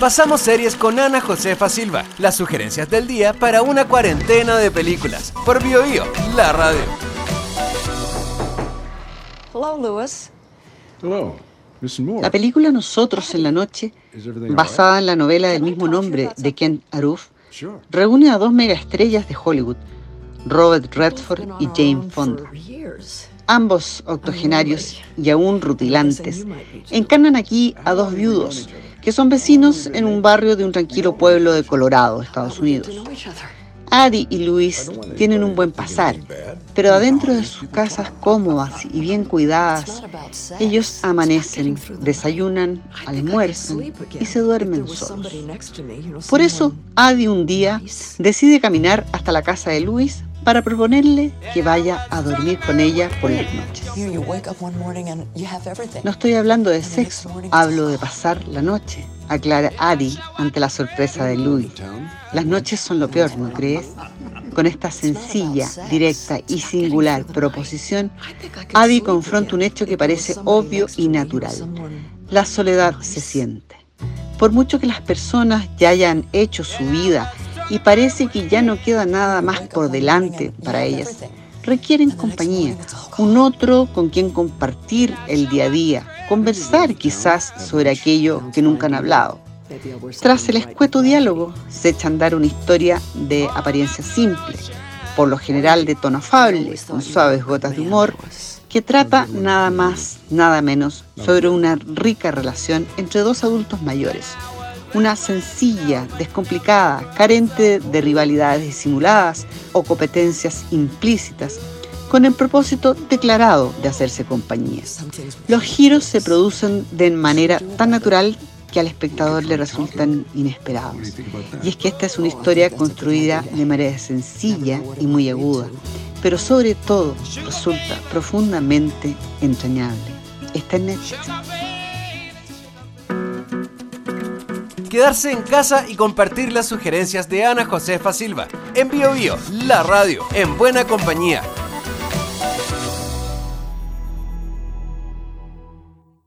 Pasamos series con Ana Josefa Silva, las sugerencias del día para una cuarentena de películas. Por BioBio, la radio. Hello, Lewis. Hello, Miss Moore. La película Nosotros en la Noche, basada en la novela del mismo nombre de Ken Aruf, reúne a dos megaestrellas de Hollywood, Robert Redford y Jane Fonda. Ambos octogenarios y aún rutilantes encarnan aquí a dos viudos que son vecinos en un barrio de un tranquilo pueblo de Colorado, Estados Unidos. Addie y Luis tienen un buen pasar, pero adentro de sus casas cómodas y bien cuidadas, ellos amanecen, desayunan, almuerzan y se duermen solos. Por eso, Addie un día decide caminar hasta la casa de Luis para proponerle que vaya a dormir con ella por las noches. No estoy hablando de sexo, hablo de pasar la noche, aclara Addie ante la sorpresa de Louis. Las noches son lo peor, ¿no crees? Con esta sencilla, directa y singular proposición, Addie confronta un hecho que parece obvio y natural. La soledad se siente. Por mucho que las personas ya hayan hecho su vida y parece que ya no queda nada más por delante para ellas, requieren compañía, un otro con quien compartir el día a día, conversar quizás sobre aquello que nunca han hablado. Tras el escueto diálogo, se echa a andar una historia de apariencia simple, por lo general de tono afable, con suaves gotas de humor, que trata nada más, nada menos sobre una rica relación entre dos adultos mayores. Una sencilla, descomplicada, carente de rivalidades disimuladas o competencias implícitas, con el propósito declarado de hacerse compañía. Los giros se producen de manera tan natural que al espectador le resultan inesperados. Y es que esta es una historia construida de manera sencilla y muy aguda, pero sobre todo resulta profundamente entrañable. Está en Netflix. Quedarse en casa y compartir las sugerencias de Ana Josefa Silva. En BioBio, la radio, en buena compañía.